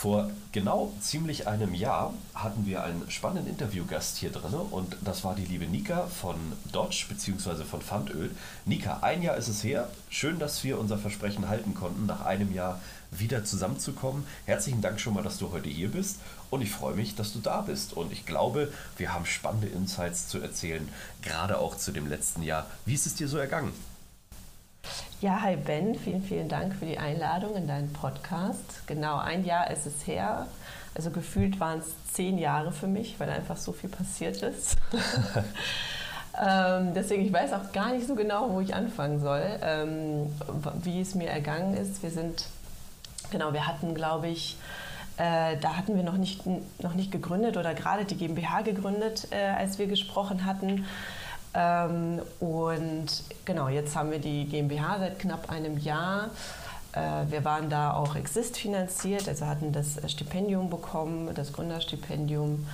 Vor genau ziemlich einem Jahr hatten wir einen spannenden Interviewgast hier drin und das war die liebe Nika von Dodge bzw. von Pfandöl. Nika, ein Jahr ist es her. Schön, dass wir unser Versprechen halten konnten, nach einem Jahr wieder zusammenzukommen. Herzlichen Dank schon mal, dass du heute hier bist und ich freue mich, dass du da bist. Und ich glaube, wir haben spannende Insights zu erzählen, gerade auch zu dem letzten Jahr. Wie ist es dir so ergangen? Ja, hi Ben, vielen, vielen Dank für die Einladung in deinen Podcast. Genau, ein Jahr ist es her. Also gefühlt waren es zehn Jahre für mich, weil einfach so viel passiert ist. ähm, deswegen, ich weiß auch gar nicht so genau, wo ich anfangen soll, ähm, wie es mir ergangen ist. Wir sind, genau, wir hatten, glaube ich, äh, da hatten wir noch nicht, noch nicht gegründet oder gerade die GmbH gegründet, äh, als wir gesprochen hatten. Ähm, und genau, jetzt haben wir die GmbH seit knapp einem Jahr. Äh, wir waren da auch Exist finanziert, also hatten das Stipendium bekommen, das Gründerstipendium.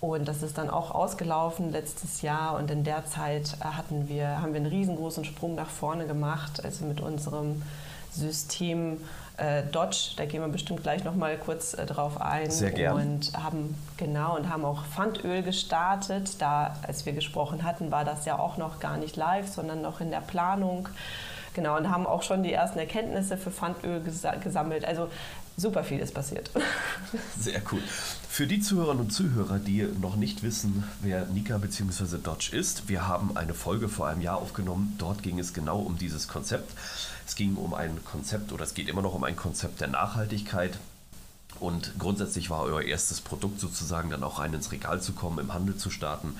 Und das ist dann auch ausgelaufen letztes Jahr. Und in der Zeit hatten wir, haben wir einen riesengroßen Sprung nach vorne gemacht, also mit unserem System äh, Dodge, da gehen wir bestimmt gleich noch mal kurz äh, drauf ein. Sehr gerne. Und haben genau und haben auch Pfandöl gestartet. Da, als wir gesprochen hatten, war das ja auch noch gar nicht live, sondern noch in der Planung. Genau, und haben auch schon die ersten Erkenntnisse für Pfandöl ges gesammelt. Also super viel ist passiert. Sehr cool. Für die Zuhörerinnen und Zuhörer, die noch nicht wissen, wer Nika bzw. Dodge ist, wir haben eine Folge vor einem Jahr aufgenommen. Dort ging es genau um dieses Konzept. Es ging um ein Konzept oder es geht immer noch um ein Konzept der Nachhaltigkeit. Und grundsätzlich war euer erstes Produkt sozusagen dann auch rein ins Regal zu kommen, im Handel zu starten,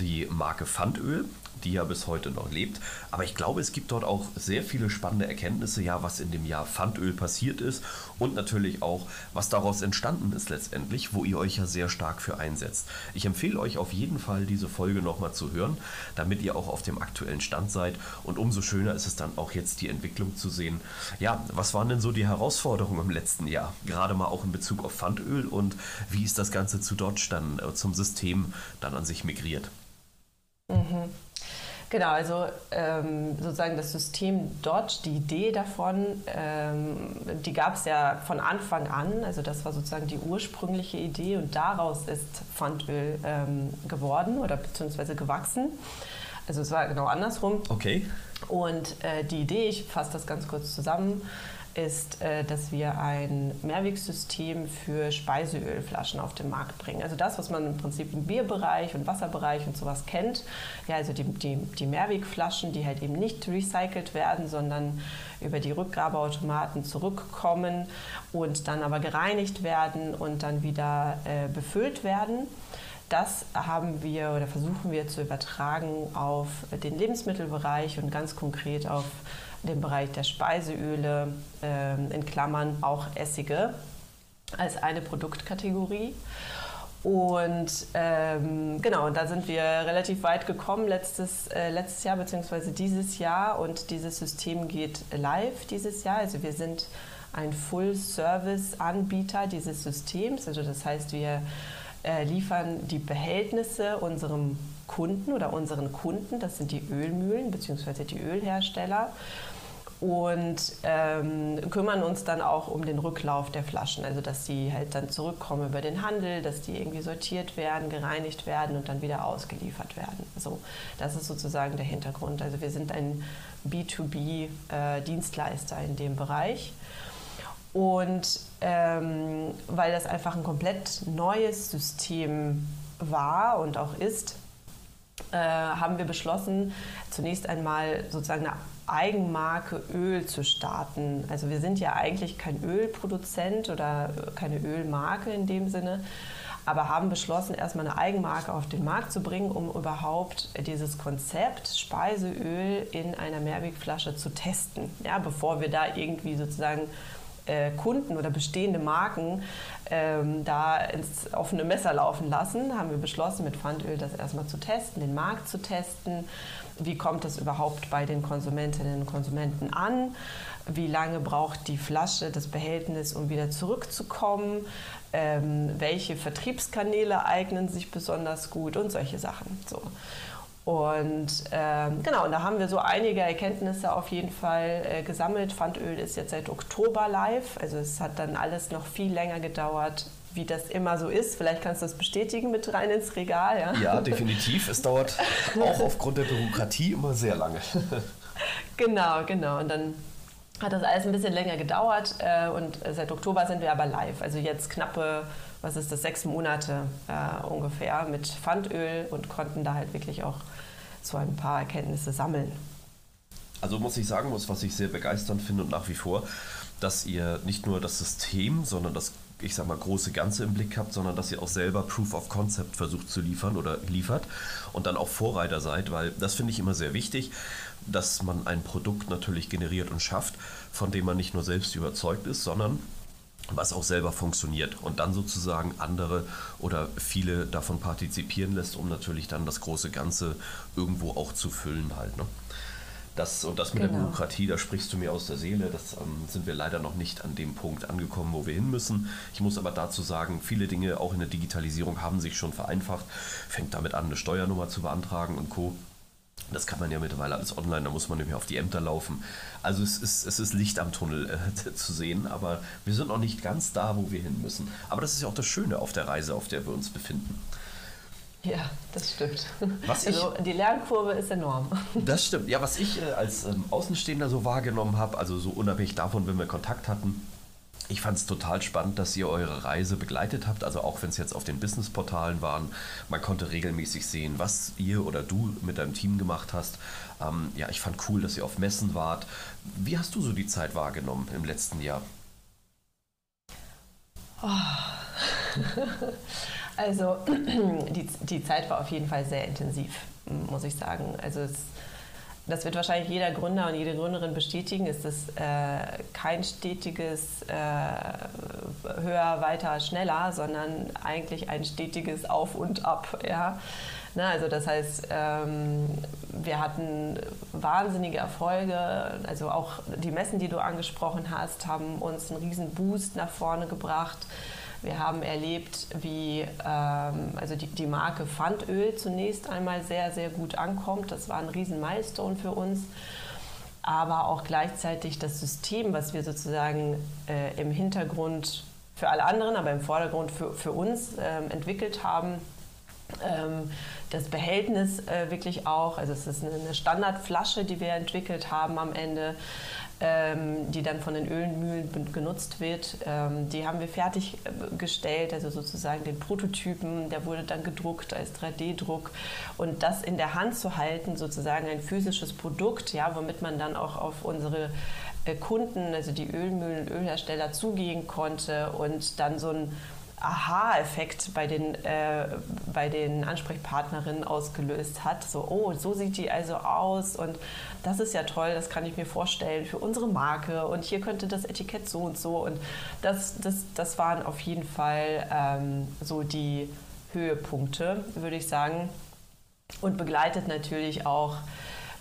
die Marke Pfandöl die ja bis heute noch lebt. Aber ich glaube, es gibt dort auch sehr viele spannende Erkenntnisse, ja, was in dem Jahr Pfandöl passiert ist und natürlich auch, was daraus entstanden ist letztendlich, wo ihr euch ja sehr stark für einsetzt. Ich empfehle euch auf jeden Fall, diese Folge nochmal zu hören, damit ihr auch auf dem aktuellen Stand seid. Und umso schöner ist es dann auch jetzt die Entwicklung zu sehen. Ja, was waren denn so die Herausforderungen im letzten Jahr? Gerade mal auch in Bezug auf Pfandöl und wie ist das Ganze zu Dodge dann äh, zum System dann an sich migriert? Mhm. Genau, also ähm, sozusagen das System Dodge, die Idee davon, ähm, die gab es ja von Anfang an. Also das war sozusagen die ursprüngliche Idee und daraus ist Pfandöl ähm, geworden oder beziehungsweise gewachsen. Also es war genau andersrum. Okay. Und äh, die Idee, ich fasse das ganz kurz zusammen, ist, äh, dass wir ein Mehrwegsystem für Speiseölflaschen auf den Markt bringen. Also das, was man im Prinzip im Bierbereich und Wasserbereich und sowas kennt. Ja, also die, die, die Mehrwegflaschen, die halt eben nicht recycelt werden, sondern über die Rückgabeautomaten zurückkommen und dann aber gereinigt werden und dann wieder äh, befüllt werden. Das haben wir oder versuchen wir zu übertragen auf den Lebensmittelbereich und ganz konkret auf den Bereich der Speiseöle, äh, in Klammern auch Essige, als eine Produktkategorie. Und ähm, genau, da sind wir relativ weit gekommen letztes, äh, letztes Jahr bzw. dieses Jahr und dieses System geht live dieses Jahr. Also wir sind ein Full-Service-Anbieter dieses Systems. Also das heißt, wir äh, liefern die Behältnisse unserem Kunden oder unseren Kunden, das sind die Ölmühlen bzw. die Ölhersteller und ähm, kümmern uns dann auch um den Rücklauf der Flaschen, also dass die halt dann zurückkommen über den Handel, dass die irgendwie sortiert werden, gereinigt werden und dann wieder ausgeliefert werden. So, das ist sozusagen der Hintergrund. Also wir sind ein B2B-Dienstleister äh, in dem Bereich. Und ähm, weil das einfach ein komplett neues System war und auch ist, äh, haben wir beschlossen, zunächst einmal sozusagen eine Eigenmarke Öl zu starten. Also wir sind ja eigentlich kein Ölproduzent oder keine Ölmarke in dem Sinne, aber haben beschlossen, erstmal eine Eigenmarke auf den Markt zu bringen, um überhaupt dieses Konzept Speiseöl in einer Mehrwegflasche zu testen, ja, bevor wir da irgendwie sozusagen äh, Kunden oder bestehende Marken ähm, da ins offene Messer laufen lassen, haben wir beschlossen, mit Pfandöl das erstmal zu testen, den Markt zu testen. Wie kommt das überhaupt bei den Konsumentinnen und Konsumenten an? Wie lange braucht die Flasche, das Behältnis, um wieder zurückzukommen? Ähm, welche Vertriebskanäle eignen sich besonders gut und solche Sachen. So. Und ähm, genau, und da haben wir so einige Erkenntnisse auf jeden Fall äh, gesammelt. Pfandöl ist jetzt seit Oktober live, also es hat dann alles noch viel länger gedauert, wie das immer so ist. Vielleicht kannst du das bestätigen mit rein ins Regal. Ja, ja definitiv. Es dauert auch aufgrund der Bürokratie immer sehr lange. genau, genau. Und dann hat das alles ein bisschen länger gedauert äh, und seit Oktober sind wir aber live. Also jetzt knappe was ist das, sechs Monate äh, ungefähr mit Pfandöl und konnten da halt wirklich auch so ein paar Erkenntnisse sammeln. Also muss ich sagen, was ich sehr begeisternd finde und nach wie vor, dass ihr nicht nur das System, sondern das ich sag mal, große Ganze im Blick habt, sondern dass ihr auch selber Proof of Concept versucht zu liefern oder liefert und dann auch Vorreiter seid, weil das finde ich immer sehr wichtig, dass man ein Produkt natürlich generiert und schafft, von dem man nicht nur selbst überzeugt ist, sondern was auch selber funktioniert und dann sozusagen andere oder viele davon partizipieren lässt, um natürlich dann das große Ganze irgendwo auch zu füllen halt. Ne? Das, und das mit genau. der Bürokratie, da sprichst du mir aus der Seele. Das ähm, sind wir leider noch nicht an dem Punkt angekommen, wo wir hin müssen. Ich muss aber dazu sagen, viele Dinge auch in der Digitalisierung haben sich schon vereinfacht. Fängt damit an, eine Steuernummer zu beantragen und Co. Das kann man ja mittlerweile alles online, da muss man nämlich auf die Ämter laufen. Also es ist, es ist Licht am Tunnel äh, zu sehen, aber wir sind noch nicht ganz da, wo wir hin müssen. Aber das ist ja auch das Schöne auf der Reise, auf der wir uns befinden. Ja, das stimmt. Was also ich, die Lernkurve ist enorm. Das stimmt. Ja, was ich äh, als ähm, Außenstehender so wahrgenommen habe, also so unabhängig davon, wenn wir Kontakt hatten, ich fand es total spannend, dass ihr eure Reise begleitet habt, also auch wenn es jetzt auf den Businessportalen waren. Man konnte regelmäßig sehen, was ihr oder du mit deinem Team gemacht hast. Ähm, ja, ich fand cool, dass ihr auf Messen wart. Wie hast du so die Zeit wahrgenommen im letzten Jahr? Oh. also die, die Zeit war auf jeden Fall sehr intensiv, muss ich sagen. Also es das wird wahrscheinlich jeder Gründer und jede Gründerin bestätigen, ist es äh, kein stetiges äh, höher, weiter, schneller, sondern eigentlich ein stetiges Auf und Ab. Ja? Na, also das heißt, ähm, wir hatten wahnsinnige Erfolge, also auch die Messen, die du angesprochen hast, haben uns einen riesen Boost nach vorne gebracht. Wir haben erlebt, wie ähm, also die, die Marke Pfandöl zunächst einmal sehr, sehr gut ankommt. Das war ein riesen Milestone für uns. Aber auch gleichzeitig das System, was wir sozusagen äh, im Hintergrund für alle anderen, aber im Vordergrund für, für uns ähm, entwickelt haben, ähm, das Behältnis äh, wirklich auch, also es ist eine Standardflasche, die wir entwickelt haben am Ende, ähm, die dann von den Ölmühlen genutzt wird. Ähm, die haben wir fertiggestellt, also sozusagen den Prototypen, der wurde dann gedruckt als 3D-Druck und das in der Hand zu halten, sozusagen ein physisches Produkt, ja, womit man dann auch auf unsere äh, Kunden, also die Ölmühlen, Ölhersteller zugehen konnte und dann so ein Aha-Effekt bei den, äh, bei den Ansprechpartnerinnen ausgelöst hat. So, oh, so sieht die also aus und das ist ja toll, das kann ich mir vorstellen für unsere Marke und hier könnte das Etikett so und so. Und das, das, das waren auf jeden Fall ähm, so die Höhepunkte, würde ich sagen. Und begleitet natürlich auch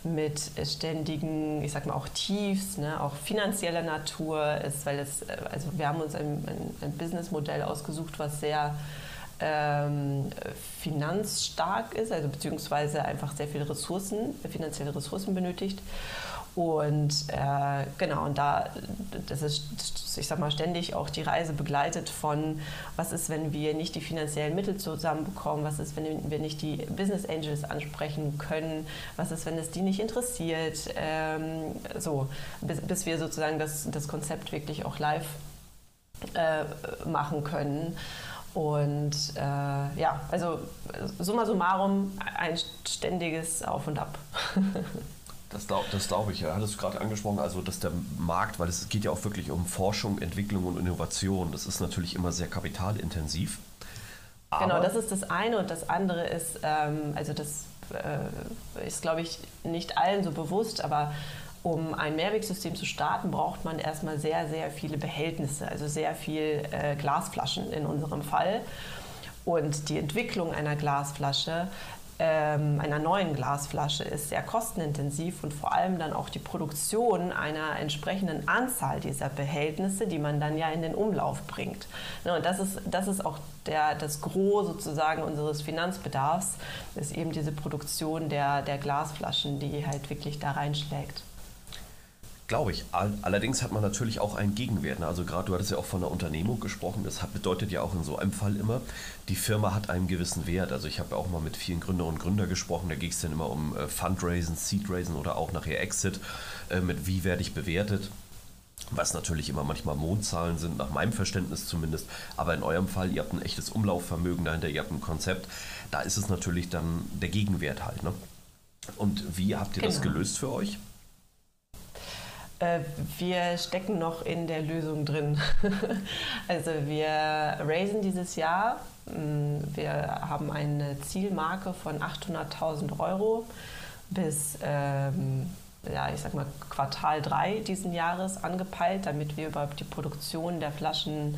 mit ständigen, ich sag mal auch Tiefs, ne, auch finanzieller Natur ist, weil es, also wir haben uns ein, ein, ein Businessmodell ausgesucht, was sehr ähm, finanzstark ist, also beziehungsweise einfach sehr viele Ressourcen, finanzielle Ressourcen benötigt. Und äh, genau, und da, das ist, ich sag mal, ständig auch die Reise begleitet von, was ist, wenn wir nicht die finanziellen Mittel zusammenbekommen, was ist, wenn wir nicht die Business Angels ansprechen können, was ist, wenn es die nicht interessiert, ähm, so, bis, bis, wir sozusagen das, das Konzept wirklich auch live äh, machen können. Und äh, ja, also summa summarum ein ständiges Auf und Ab. Das, das glaube ich, ja. Hattest du gerade angesprochen, also dass der Markt, weil es geht ja auch wirklich um Forschung, Entwicklung und Innovation, das ist natürlich immer sehr kapitalintensiv. genau, das ist das eine und das andere ist, ähm, also das äh, ist, glaube ich, nicht allen so bewusst, aber um ein Mehrwegsystem zu starten, braucht man erstmal sehr, sehr viele Behältnisse, also sehr viel äh, Glasflaschen in unserem Fall. Und die Entwicklung einer Glasflasche ähm, einer neuen Glasflasche ist sehr kostenintensiv und vor allem dann auch die Produktion einer entsprechenden Anzahl dieser Behältnisse, die man dann ja in den Umlauf bringt. Ja, und das ist, das ist auch der, das Gros sozusagen unseres Finanzbedarfs, ist eben diese Produktion der, der Glasflaschen, die halt wirklich da reinschlägt. Glaube ich. Allerdings hat man natürlich auch einen Gegenwert. Ne? Also gerade du hattest ja auch von einer Unternehmung gesprochen. Das bedeutet ja auch in so einem Fall immer, die Firma hat einen gewissen Wert. Also ich habe auch mal mit vielen Gründerinnen und Gründern gesprochen. Da ging es dann immer um äh, Fundraisen, Seedraisen oder auch nachher Exit. Äh, mit wie werde ich bewertet? Was natürlich immer manchmal Mondzahlen sind, nach meinem Verständnis zumindest. Aber in eurem Fall, ihr habt ein echtes Umlaufvermögen dahinter, ihr habt ein Konzept. Da ist es natürlich dann der Gegenwert halt. Ne? Und wie habt ihr genau. das gelöst für euch? Äh, wir stecken noch in der Lösung drin. also wir raisen dieses Jahr. Mm, wir haben eine Zielmarke von 800.000 Euro bis ähm, ja, ich sag mal Quartal 3 diesen Jahres angepeilt, damit wir überhaupt die Produktion der Flaschen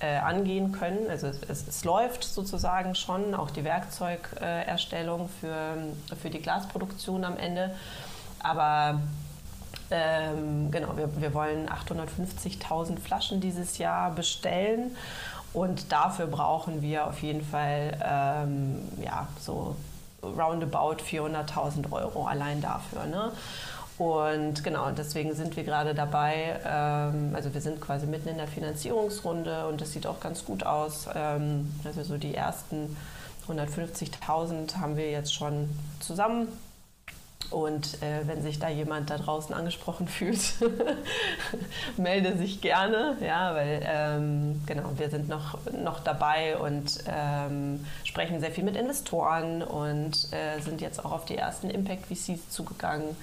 äh, angehen können. Also es, es, läuft sozusagen schon, auch die Werkzeugerstellung für, für die Glasproduktion am Ende. Aber ähm, genau, wir, wir wollen 850.000 Flaschen dieses Jahr bestellen und dafür brauchen wir auf jeden Fall ähm, ja, so roundabout 400.000 Euro allein dafür. Ne? Und genau, deswegen sind wir gerade dabei, ähm, also wir sind quasi mitten in der Finanzierungsrunde und das sieht auch ganz gut aus. Ähm, also so die ersten 150.000 haben wir jetzt schon zusammen und äh, wenn sich da jemand da draußen angesprochen fühlt, melde sich gerne, ja, weil ähm, genau, wir sind noch, noch dabei und ähm, sprechen sehr viel mit Investoren und äh, sind jetzt auch auf die ersten Impact VCs zugegangen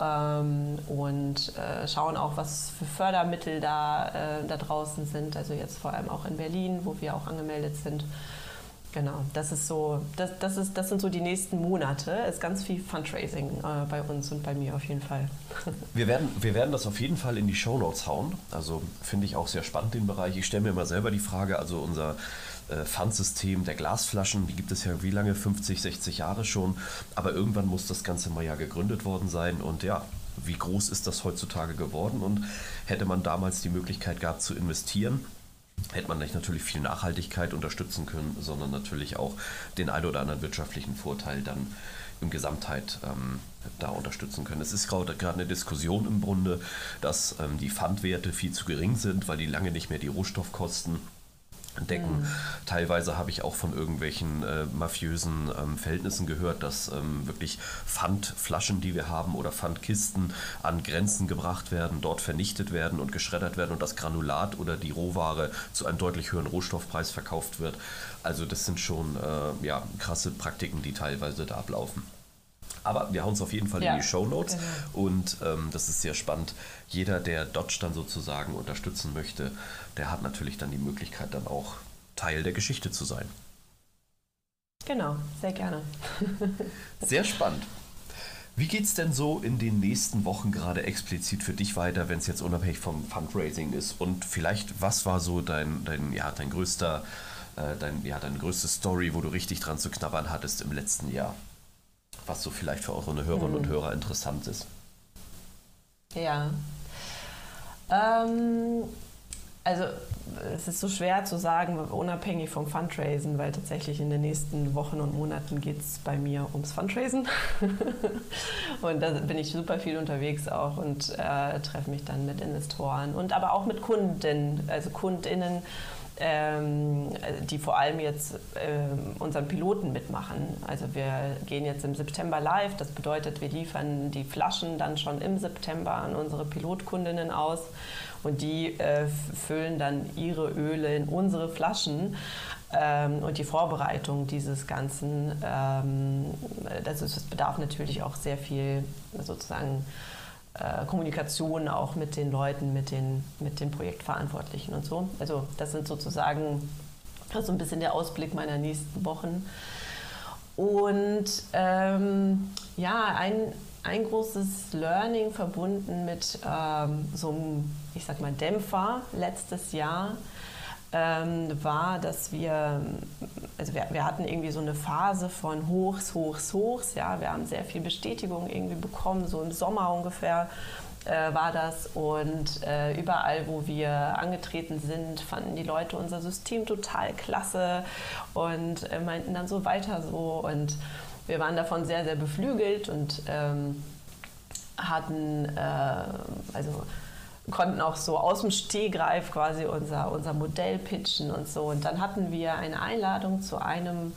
ähm, und äh, schauen auch, was für Fördermittel da, äh, da draußen sind, also jetzt vor allem auch in Berlin, wo wir auch angemeldet sind. Genau, das ist so, das, das, ist, das sind so die nächsten Monate. Es ist ganz viel Fundraising äh, bei uns und bei mir auf jeden Fall. Wir werden, wir werden das auf jeden Fall in die Show Notes hauen. Also finde ich auch sehr spannend den Bereich. Ich stelle mir immer selber die Frage, also unser äh, Pfandsystem der Glasflaschen, die gibt es ja wie lange? 50, 60 Jahre schon. Aber irgendwann muss das Ganze mal ja gegründet worden sein und ja, wie groß ist das heutzutage geworden und hätte man damals die Möglichkeit gehabt zu investieren, hätte man nicht natürlich viel Nachhaltigkeit unterstützen können, sondern natürlich auch den ein oder anderen wirtschaftlichen Vorteil dann im Gesamtheit ähm, da unterstützen können. Es ist gerade eine Diskussion im Grunde, dass ähm, die Pfandwerte viel zu gering sind, weil die lange nicht mehr die Rohstoffkosten decken. Mhm. Teilweise habe ich auch von irgendwelchen äh, mafiösen ähm, Verhältnissen gehört, dass ähm, wirklich Pfandflaschen, die wir haben, oder Pfandkisten an Grenzen gebracht werden, dort vernichtet werden und geschreddert werden und das Granulat oder die Rohware zu einem deutlich höheren Rohstoffpreis verkauft wird. Also das sind schon äh, ja, krasse Praktiken, die teilweise da ablaufen. Aber wir hauen es auf jeden Fall ja, in die Show Notes genau. und ähm, das ist sehr spannend. Jeder, der Dodge dann sozusagen unterstützen möchte, der hat natürlich dann die Möglichkeit, dann auch Teil der Geschichte zu sein. Genau, sehr gerne. sehr spannend. Wie geht es denn so in den nächsten Wochen gerade explizit für dich weiter, wenn es jetzt unabhängig vom Fundraising ist? Und vielleicht, was war so dein, dein, ja, dein größter, äh, dein, ja, deine größte Story, wo du richtig dran zu knabbern hattest im letzten Jahr? Was so vielleicht für eure Hörerinnen und Hörer interessant ist. Ja. Ähm, also es ist so schwer zu sagen, unabhängig vom Fundraisen, weil tatsächlich in den nächsten Wochen und Monaten geht es bei mir ums Fundraisen. und da bin ich super viel unterwegs auch und äh, treffe mich dann mit Investoren und aber auch mit Kunden, also KundInnen ähm, die vor allem jetzt ähm, unseren Piloten mitmachen. Also wir gehen jetzt im September live. Das bedeutet, wir liefern die Flaschen dann schon im September an unsere Pilotkundinnen aus und die äh, füllen dann ihre Öle in unsere Flaschen. Ähm, und die Vorbereitung dieses Ganzen, ähm, das, ist, das bedarf natürlich auch sehr viel sozusagen Kommunikation auch mit den Leuten, mit den, mit den Projektverantwortlichen und so. Also das sind sozusagen so ein bisschen der Ausblick meiner nächsten Wochen. Und ähm, ja, ein, ein großes Learning verbunden mit ähm, so einem, ich sag mal, Dämpfer letztes Jahr. Ähm, war, dass wir, also wir, wir, hatten irgendwie so eine Phase von Hochs, Hochs, Hochs. Ja, wir haben sehr viel Bestätigung irgendwie bekommen, so im Sommer ungefähr äh, war das. Und äh, überall, wo wir angetreten sind, fanden die Leute unser System total klasse und äh, meinten dann so weiter so. Und wir waren davon sehr, sehr beflügelt und ähm, hatten, äh, also konnten auch so aus dem Stehgreif quasi unser, unser Modell pitchen und so. Und dann hatten wir eine Einladung zu einem,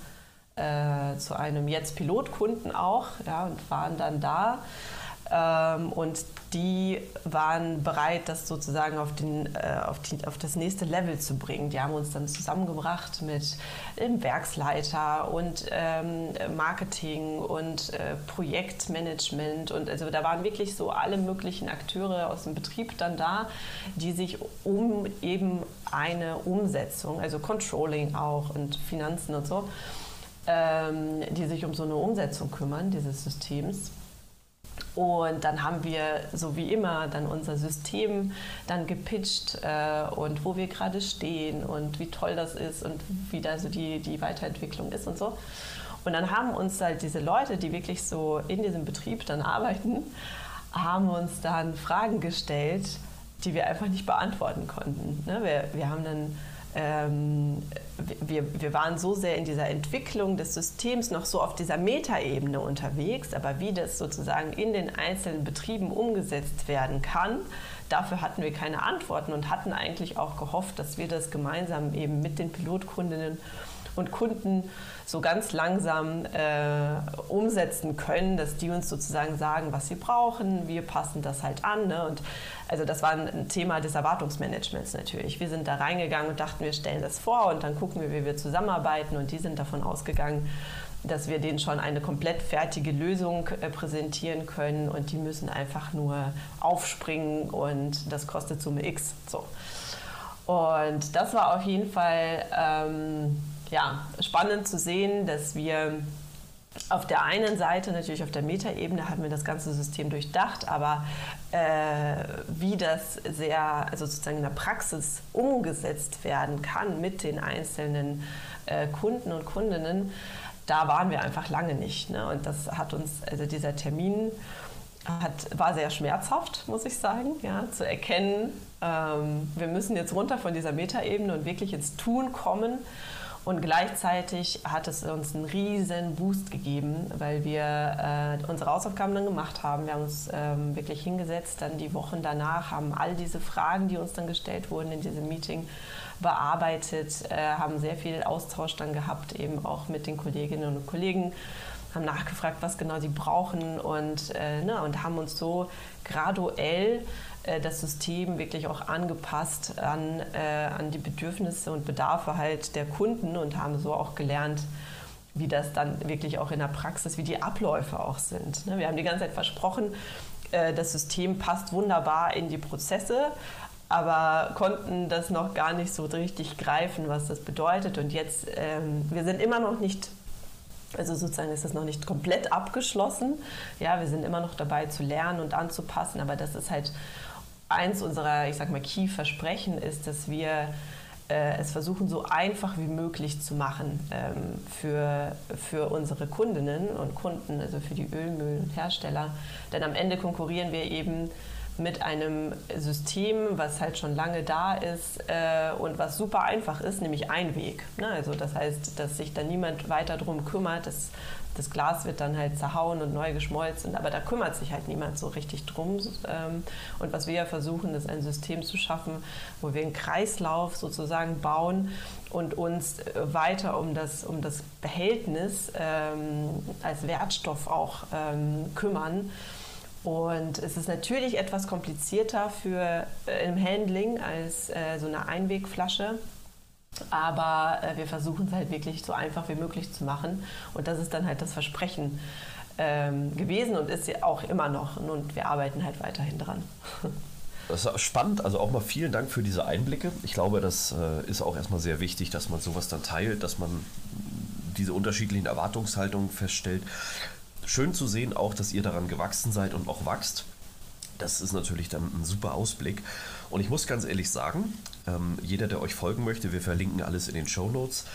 äh, zu einem jetzt Pilotkunden auch ja, und waren dann da. Ähm, und die waren bereit, das sozusagen auf, den, äh, auf, die, auf, das nächste Level zu bringen. Die haben uns dann zusammengebracht mit dem Werksleiter und ähm, Marketing und äh, Projektmanagement. Und also da waren wirklich so alle möglichen Akteure aus dem Betrieb dann da, die sich um eben eine Umsetzung, also Controlling auch und Finanzen und so, ähm, die sich um so eine Umsetzung kümmern, dieses Systems. Und dann haben wir, so wie immer, dann unser System dann gepitcht äh, und wo wir gerade stehen und wie toll das ist und wie da so die, die Weiterentwicklung ist und so. Und dann haben uns halt diese Leute, die wirklich so in diesem Betrieb dann arbeiten, haben uns dann Fragen gestellt, die wir einfach nicht beantworten konnten. Ne? Wir, wir haben dann ähm, wir, wir waren so sehr in dieser Entwicklung des Systems noch so auf dieser Metaebene unterwegs, aber wie das sozusagen in den einzelnen Betrieben umgesetzt werden kann, dafür hatten wir keine Antworten und hatten eigentlich auch gehofft, dass wir das gemeinsam eben mit den Pilotkundinnen und Kunden so ganz langsam äh, umsetzen können, dass die uns sozusagen sagen, was sie brauchen. Wir passen das halt an. Ne? Und also das war ein Thema des Erwartungsmanagements natürlich. Wir sind da reingegangen und dachten, wir stellen das vor und dann gucken wir, wie wir zusammenarbeiten. Und die sind davon ausgegangen, dass wir denen schon eine komplett fertige Lösung äh, präsentieren können und die müssen einfach nur aufspringen und das kostet Summe X. So. Und das war auf jeden Fall ähm, ja, spannend zu sehen, dass wir auf der einen Seite, natürlich auf der Metaebene, hatten wir das ganze System durchdacht, aber äh, wie das sehr, also sozusagen in der Praxis umgesetzt werden kann mit den einzelnen äh, Kunden und Kundinnen, da waren wir einfach lange nicht. Ne? Und das hat uns, also dieser Termin hat, war sehr schmerzhaft, muss ich sagen, ja, zu erkennen, ähm, wir müssen jetzt runter von dieser Metaebene und wirklich ins Tun kommen. Und gleichzeitig hat es uns einen riesen Boost gegeben, weil wir äh, unsere Hausaufgaben dann gemacht haben. Wir haben uns ähm, wirklich hingesetzt, dann die Wochen danach, haben all diese Fragen, die uns dann gestellt wurden in diesem Meeting, bearbeitet, äh, haben sehr viel Austausch dann gehabt, eben auch mit den Kolleginnen und Kollegen haben nachgefragt, was genau sie brauchen und, äh, ne, und haben uns so graduell das System wirklich auch angepasst an, äh, an die Bedürfnisse und Bedarfe halt der Kunden und haben so auch gelernt, wie das dann wirklich auch in der Praxis, wie die Abläufe auch sind. Ne? Wir haben die ganze Zeit versprochen, äh, das System passt wunderbar in die Prozesse, aber konnten das noch gar nicht so richtig greifen, was das bedeutet. Und jetzt, ähm, wir sind immer noch nicht also sozusagen ist das noch nicht komplett abgeschlossen. Ja, wir sind immer noch dabei zu lernen und anzupassen, aber das ist halt eins unserer, ich sag mal, Key-Versprechen ist, dass wir äh, es versuchen, so einfach wie möglich zu machen ähm, für, für unsere Kundinnen und Kunden, also für die Ölmühlenhersteller. Denn am Ende konkurrieren wir eben mit einem System, was halt schon lange da ist äh, und was super einfach ist, nämlich Einweg. Ne? Also das heißt, dass sich da niemand weiter drum kümmert. Das das Glas wird dann halt zerhauen und neu geschmolzen, aber da kümmert sich halt niemand so richtig drum. Ähm, und was wir ja versuchen, ist ein System zu schaffen, wo wir einen Kreislauf sozusagen bauen und uns weiter um das, um das Behältnis ähm, als Wertstoff auch ähm, kümmern. Und es ist natürlich etwas komplizierter für äh, im Handling als äh, so eine Einwegflasche. Aber äh, wir versuchen es halt wirklich so einfach wie möglich zu machen. Und das ist dann halt das Versprechen ähm, gewesen und ist ja auch immer noch. Und wir arbeiten halt weiterhin dran. Das ist spannend, also auch mal vielen Dank für diese Einblicke. Ich glaube, das äh, ist auch erstmal sehr wichtig, dass man sowas dann teilt, dass man diese unterschiedlichen Erwartungshaltungen feststellt. Schön zu sehen auch, dass ihr daran gewachsen seid und auch wachst. Das ist natürlich dann ein super Ausblick. Und ich muss ganz ehrlich sagen, ähm, jeder, der euch folgen möchte, wir verlinken alles in den Show Notes.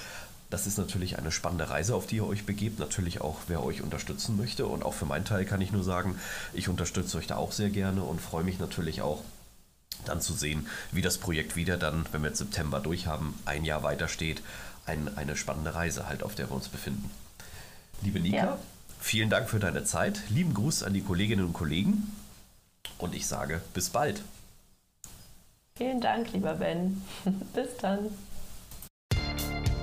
Das ist natürlich eine spannende Reise, auf die ihr euch begebt. Natürlich auch, wer euch unterstützen möchte. Und auch für meinen Teil kann ich nur sagen, ich unterstütze euch da auch sehr gerne und freue mich natürlich auch, dann zu sehen, wie das Projekt wieder dann, wenn wir jetzt September durchhaben, ein Jahr weiter steht. Ein, eine spannende Reise halt, auf der wir uns befinden. Liebe Nika, ja. Vielen Dank für deine Zeit. Lieben Gruß an die Kolleginnen und Kollegen. Und ich sage bis bald. Vielen Dank, lieber Ben. bis dann.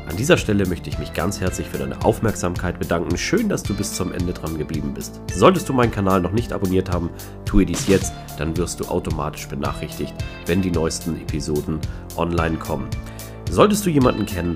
An dieser Stelle möchte ich mich ganz herzlich für deine Aufmerksamkeit bedanken. Schön, dass du bis zum Ende dran geblieben bist. Solltest du meinen Kanal noch nicht abonniert haben, tue dies jetzt, dann wirst du automatisch benachrichtigt, wenn die neuesten Episoden online kommen. Solltest du jemanden kennen,